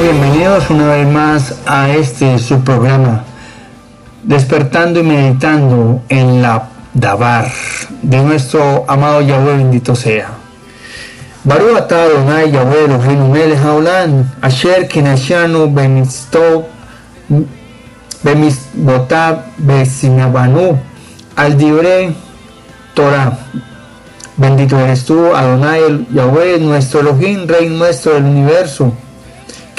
bienvenidos una vez más a este su programa Despertando y Meditando en la Dabar de nuestro amado Yahweh bendito sea. Baruch atah Adonai Yahweh Eloheinu melech haolam asher kinashanu bemisto bemisbotav besinabanu al dibre Torah. Bendito eres tú, Adonai Yahweh, nuestro Elohim, Rey nuestro del universo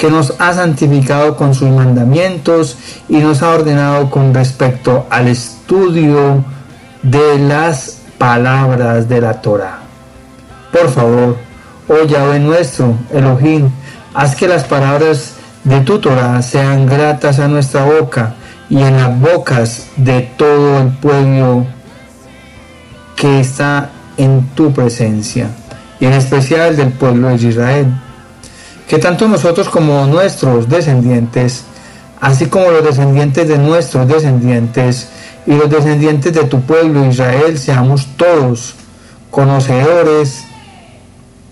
que nos ha santificado con sus mandamientos y nos ha ordenado con respecto al estudio de las palabras de la Torah. Por favor, oh Yahweh nuestro, Elohim, haz que las palabras de tu Torah sean gratas a nuestra boca y en las bocas de todo el pueblo que está en tu presencia, y en especial del pueblo de Israel que tanto nosotros como nuestros descendientes, así como los descendientes de nuestros descendientes y los descendientes de tu pueblo Israel, seamos todos conocedores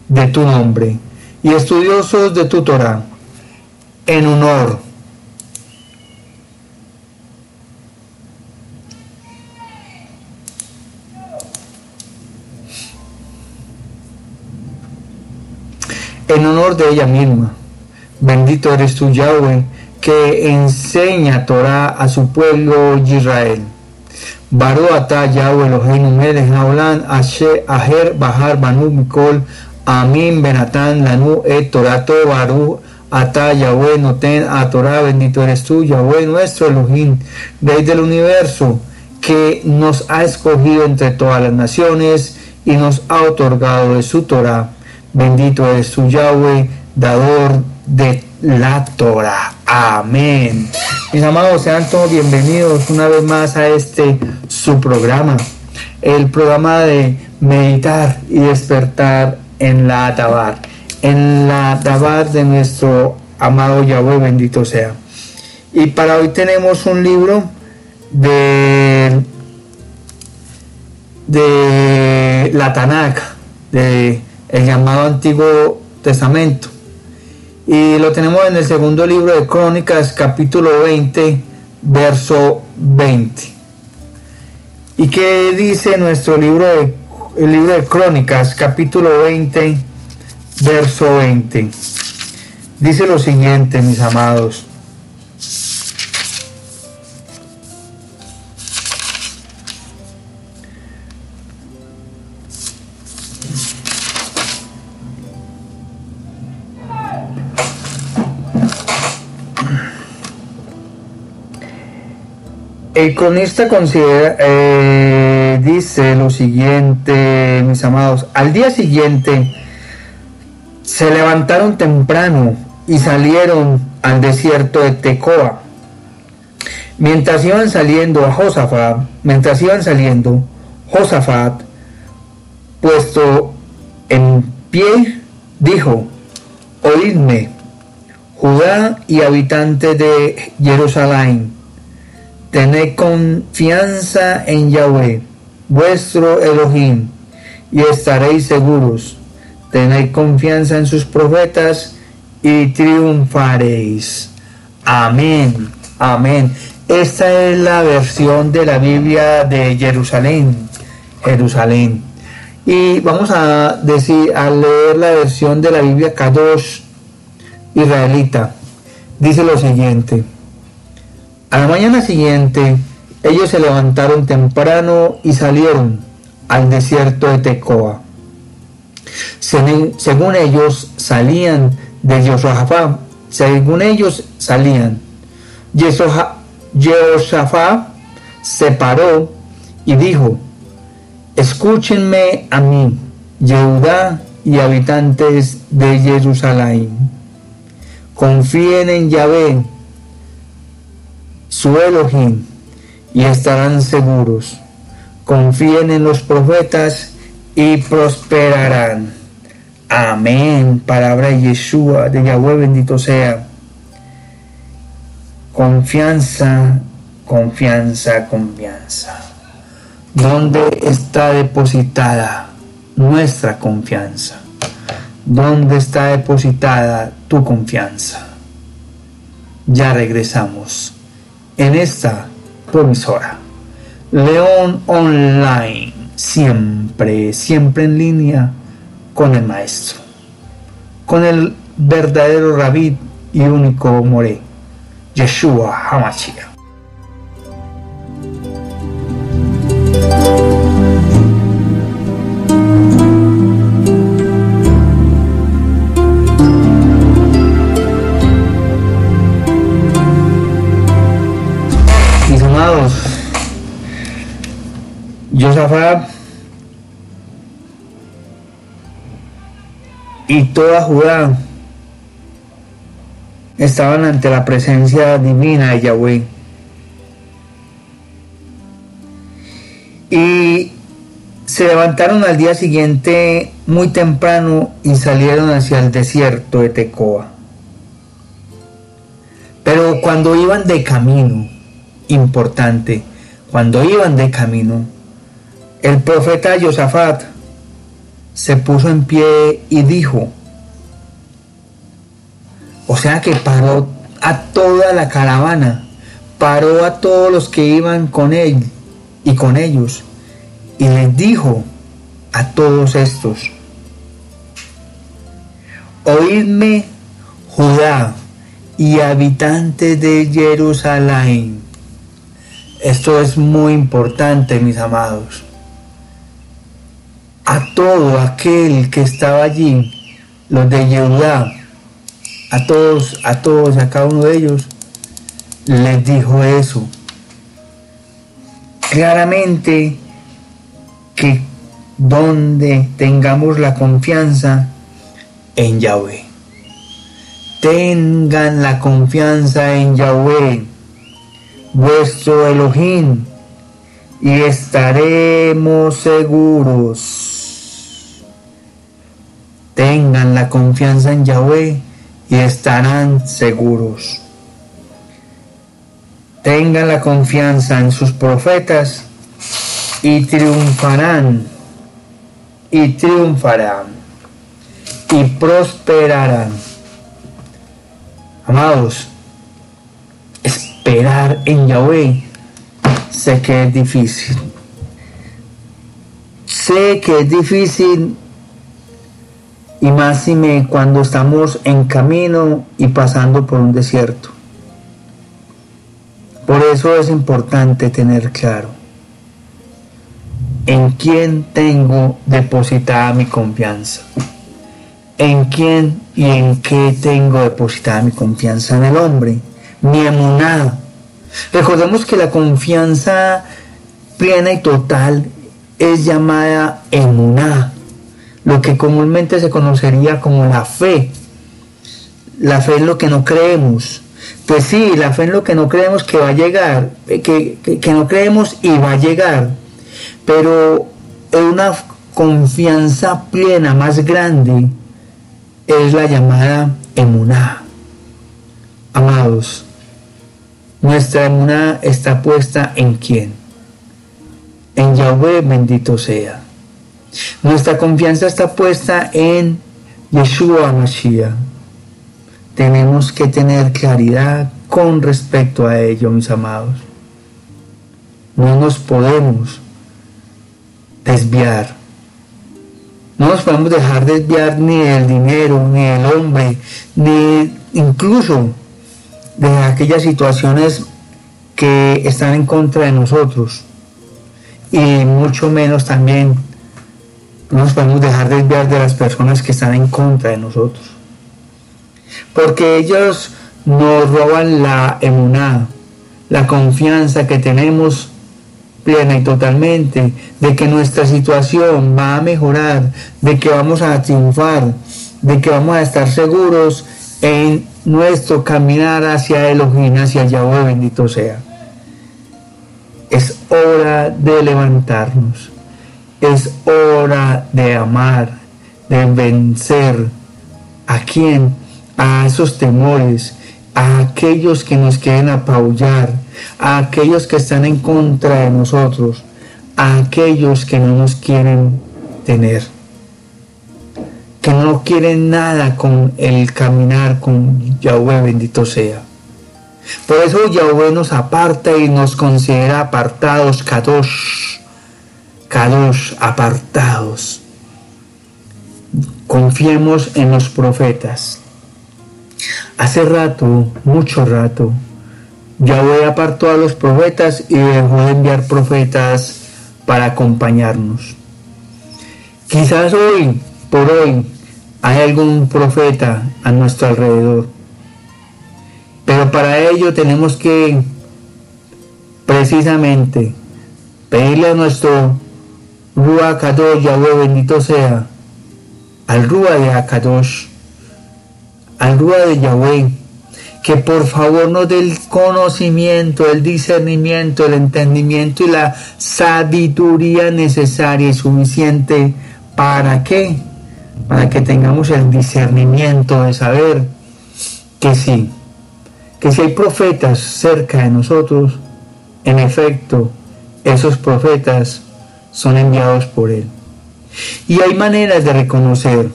de tu nombre y estudiosos de tu Torah, en honor en honor de ella misma. Bendito eres tú, Yahweh, que enseña Torah a su pueblo Israel. Baru ata Yahweh Eloheinu melech haolam asher aher bahar banu mikol amin benatan lanu et torato baru ata Yahweh noten a Torah bendito eres tú Yahweh nuestro Elohim Rey del universo que nos ha escogido entre todas las naciones y nos ha otorgado de su Torah Bendito es su Yahweh, dador de la Torah. Amén. Mis amados, sean todos bienvenidos una vez más a este su programa, el programa de meditar y despertar en la Tabar, en la Tabar de nuestro amado Yahweh, bendito sea. Y para hoy tenemos un libro de, de la Tanakh, de el llamado Antiguo Testamento. Y lo tenemos en el segundo libro de Crónicas, capítulo 20, verso 20. ¿Y qué dice nuestro libro de, el libro de Crónicas, capítulo 20, verso 20? Dice lo siguiente, mis amados. El cronista considera, eh, dice lo siguiente, mis amados, al día siguiente se levantaron temprano y salieron al desierto de Tecoa. Mientras iban saliendo a Josafat, mientras iban saliendo, Josafat, puesto en pie, dijo, oídme, Judá y habitantes de Jerusalén, Tened confianza en Yahweh, vuestro Elohim, y estaréis seguros. Tened confianza en sus profetas y triunfaréis. Amén. Amén. Esta es la versión de la Biblia de Jerusalén. Jerusalén. Y vamos a decir, a leer la versión de la Biblia Kadosh israelita. Dice lo siguiente. A la mañana siguiente, ellos se levantaron temprano y salieron al desierto de Tecoa. Según ellos salían de Josafá, según ellos salían, Jehoshaphat se paró y dijo, escúchenme a mí, Yehudá y habitantes de Jerusalén. Confíen en Yahvé su Elohim y estarán seguros. Confíen en los profetas y prosperarán. Amén. Palabra de Yeshua, de Yahweh bendito sea. Confianza, confianza, confianza. ¿Dónde está depositada nuestra confianza? ¿Dónde está depositada tu confianza? Ya regresamos en esta promisora. León Online, siempre, siempre en línea con el maestro, con el verdadero rabí y único Moré, Yeshua Hamashiach. Josafat y toda Judá estaban ante la presencia divina de Yahweh. Y se levantaron al día siguiente muy temprano y salieron hacia el desierto de Tecoa. Pero cuando iban de camino, importante, cuando iban de camino, el profeta Josafat se puso en pie y dijo, o sea que paró a toda la caravana, paró a todos los que iban con él y con ellos, y les dijo a todos estos, oídme Judá y habitantes de Jerusalén. Esto es muy importante, mis amados a todo aquel que estaba allí, los de Yehudá, a todos, a todos, a cada uno de ellos, les dijo eso. Claramente que donde tengamos la confianza en Yahweh. Tengan la confianza en Yahweh, vuestro Elohim, y estaremos seguros. Tengan la confianza en Yahweh y estarán seguros. Tengan la confianza en sus profetas y triunfarán. Y triunfarán. Y prosperarán. Amados, esperar en Yahweh sé que es difícil. Sé que es difícil y más me cuando estamos en camino y pasando por un desierto. Por eso es importante tener claro en quién tengo depositada mi confianza. En quién y en qué tengo depositada mi confianza en el hombre, mi emuná. Recordemos que la confianza plena y total es llamada emuná lo que comúnmente se conocería como la fe. La fe es lo que no creemos. Pues sí, la fe es lo que no creemos que va a llegar, eh, que, que, no creemos y va a llegar. Pero una confianza plena más grande es la llamada emuná. Amados, nuestra emuná está puesta en quién? En Yahweh bendito sea. Nuestra confianza está puesta en Yeshua Mashiach. Tenemos que tener claridad con respecto a ello, mis amados. No nos podemos desviar. No nos podemos dejar desviar ni del dinero, ni del hombre, ni incluso de aquellas situaciones que están en contra de nosotros. Y mucho menos también no nos podemos dejar desviar de las personas que están en contra de nosotros. Porque ellos nos roban la emuná, la confianza que tenemos plena y totalmente de que nuestra situación va a mejorar, de que vamos a triunfar, de que vamos a estar seguros en nuestro caminar hacia Elohim, hacia Yahweh, bendito sea. Es hora de levantarnos es hora de amar, de vencer. A quién, a esos temores, a aquellos que nos quieren apabullar, a aquellos que están en contra de nosotros, a aquellos que no nos quieren tener, que no quieren nada con el caminar con Yahweh bendito sea. Por eso Yahweh nos aparta y nos considera apartados, kadosh, kadosh, apartados. Confiemos en los profetas. Hace rato, mucho rato, Yahweh apartó a los profetas y dejó de enviar profetas para acompañarnos. Quizás hoy, por hoy, hay algún profeta a nuestro alrededor. Pero para ello tenemos que precisamente pedirle a nuestro Ruach Kadosh, Yahweh bendito sea, al Ruach de Akadosh, al Ruach de Yahweh, que por favor nos dé el conocimiento, el discernimiento, el entendimiento y la sabiduría necesaria y suficiente para qué? Para que tengamos el discernimiento de saber que sí, que si hay profetas cerca de nosotros, en efecto, esos profetas son enviados por Él. Y hay maneras de reconocer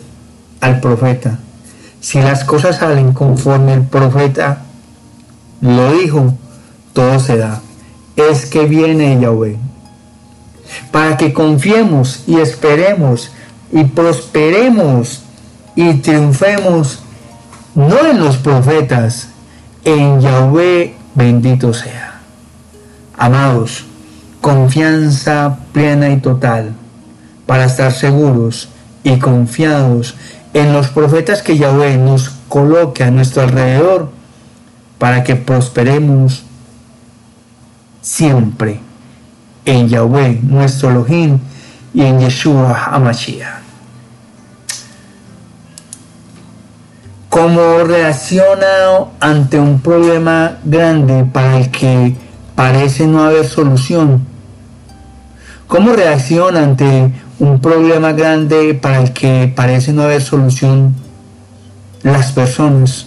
al profeta. Si las cosas salen conforme el profeta lo dijo, todo se da. Es que viene Yahweh. Para que confiemos y esperemos y prosperemos y triunfemos, no en los profetas, en Yahweh bendito sea. Amados, confianza plena y total para estar seguros y confiados en los profetas que Yahweh nos coloque a nuestro alrededor para que prosperemos siempre en Yahweh, nuestro Elohim, y en Yeshua HaMashiach. ¿Cómo reacciona ante un problema grande para el que parece no haber solución? ¿Cómo reacciona ante un problema grande para el que parece no haber solución las personas?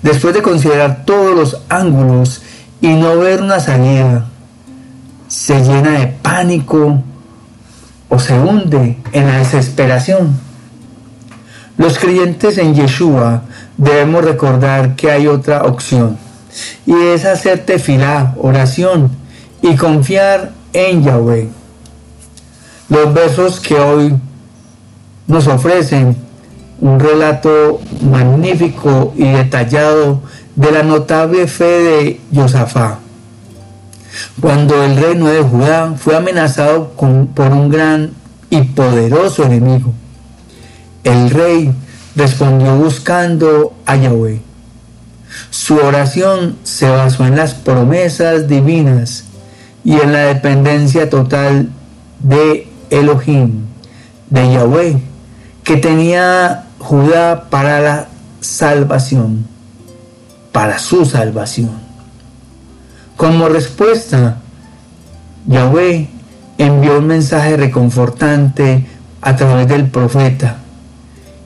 Después de considerar todos los ángulos y no ver una salida, se llena de pánico o se hunde en la desesperación. Los creyentes en Yeshua debemos recordar que hay otra opción y es hacer tefilá, oración y confiar en Yahweh. Los versos que hoy nos ofrecen un relato magnífico y detallado de la notable fe de Josafá. Cuando el reino de Judá fue amenazado por un gran y poderoso enemigo, el rey respondió buscando a Yahweh. Su oración se basó en las promesas divinas y en la dependencia total de Elohim, de Yahweh, que tenía Judá para la salvación, para su salvación. Como respuesta, Yahweh envió un mensaje reconfortante a través del profeta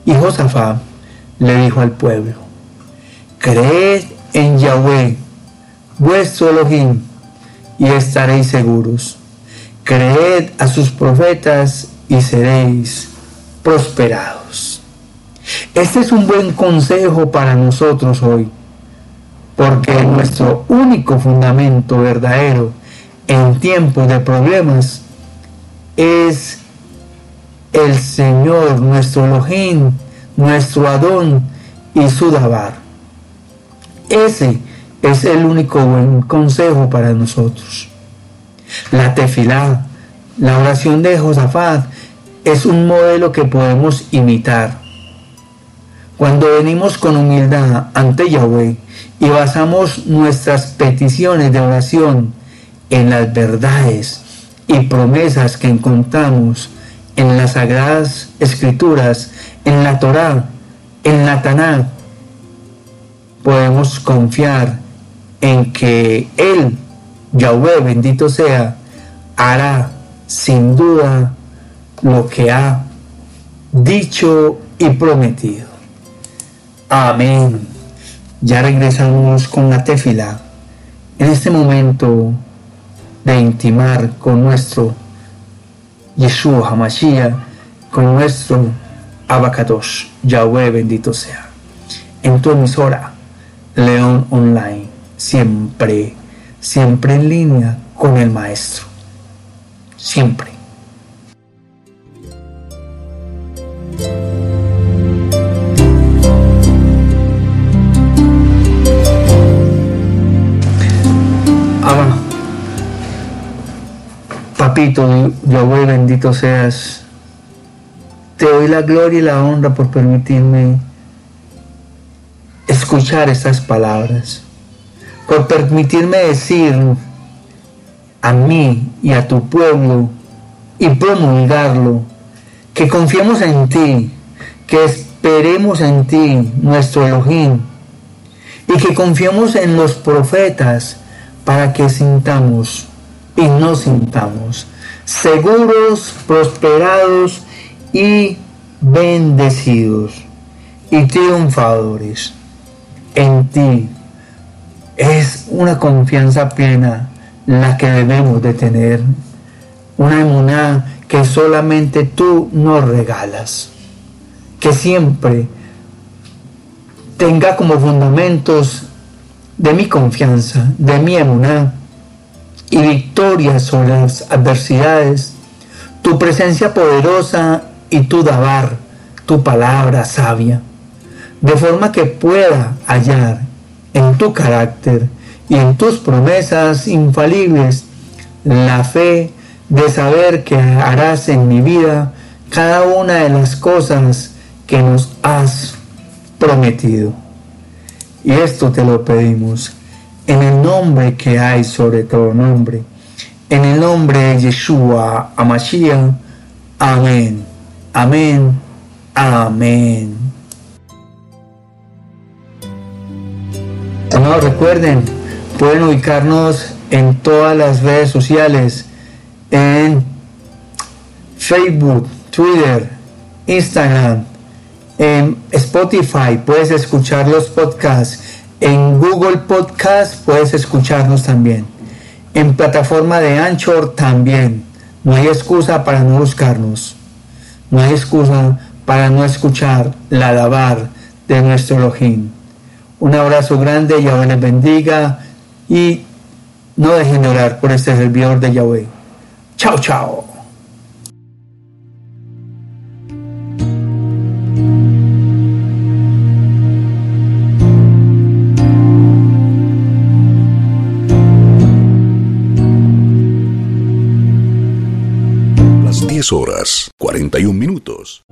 y Josafat le dijo al pueblo, creed en Yahweh, vuestro Elohim, y estaréis seguros. Creed a sus profetas y seréis prosperados. Este es un buen consejo para nosotros hoy, porque nuestro único fundamento verdadero en tiempos de problemas es el Señor, nuestro Elohim, nuestro Adón y su Dabar. Ese es el único buen consejo para nosotros. La tefilá, la oración de Josafat, es un modelo que podemos imitar. Cuando venimos con humildad ante Yahweh y basamos nuestras peticiones de oración en las verdades y promesas que encontramos en las sagradas escrituras, en la Torá, en la Taná, podemos confiar en que Él, Yahweh, bendito sea, hará sin duda lo que ha dicho y prometido. Amén. Ya regresamos con la tefila. En este momento de intimar con nuestro Yeshua HaMashiach, con nuestro Abacados, Yahweh bendito sea. En tu emisora, León Online siempre, siempre en línea con el Maestro. Siempre. Ah, papito, Yahweh, bendito seas. Te doy la gloria y la honra por permitirme escuchar estas palabras, por permitirme decir a mí y a tu pueblo y promulgarlo, que confiemos en ti, que esperemos en ti, nuestro Elohim, y que confiemos en los profetas para que sintamos y no sintamos, seguros, prosperados y bendecidos y triunfadores en ti. Es una confianza plena la que debemos de tener. Una emuná que solamente tú nos regalas. Que siempre tenga como fundamentos de mi confianza, de mi emuná y victoria sobre las adversidades, tu presencia poderosa y tu dabar, tu palabra sabia de forma que pueda hallar en tu carácter y en tus promesas infalibles la fe de saber que harás en mi vida cada una de las cosas que nos has prometido. Y esto te lo pedimos en el nombre que hay sobre todo nombre, en el nombre de Yeshua Amashiach. Amén, amén, amén. Amados, recuerden, pueden ubicarnos en todas las redes sociales, en Facebook, Twitter, Instagram, en Spotify, puedes escuchar los podcasts, en Google Podcast puedes escucharnos también, en plataforma de Anchor también. No hay excusa para no buscarnos, no hay excusa para no escuchar la alabar de nuestro Elohim. Un abrazo grande, Yahweh les bendiga y no dejen de orar por este servidor de Yahweh. Chao, chao. Las 10 horas, 41 minutos.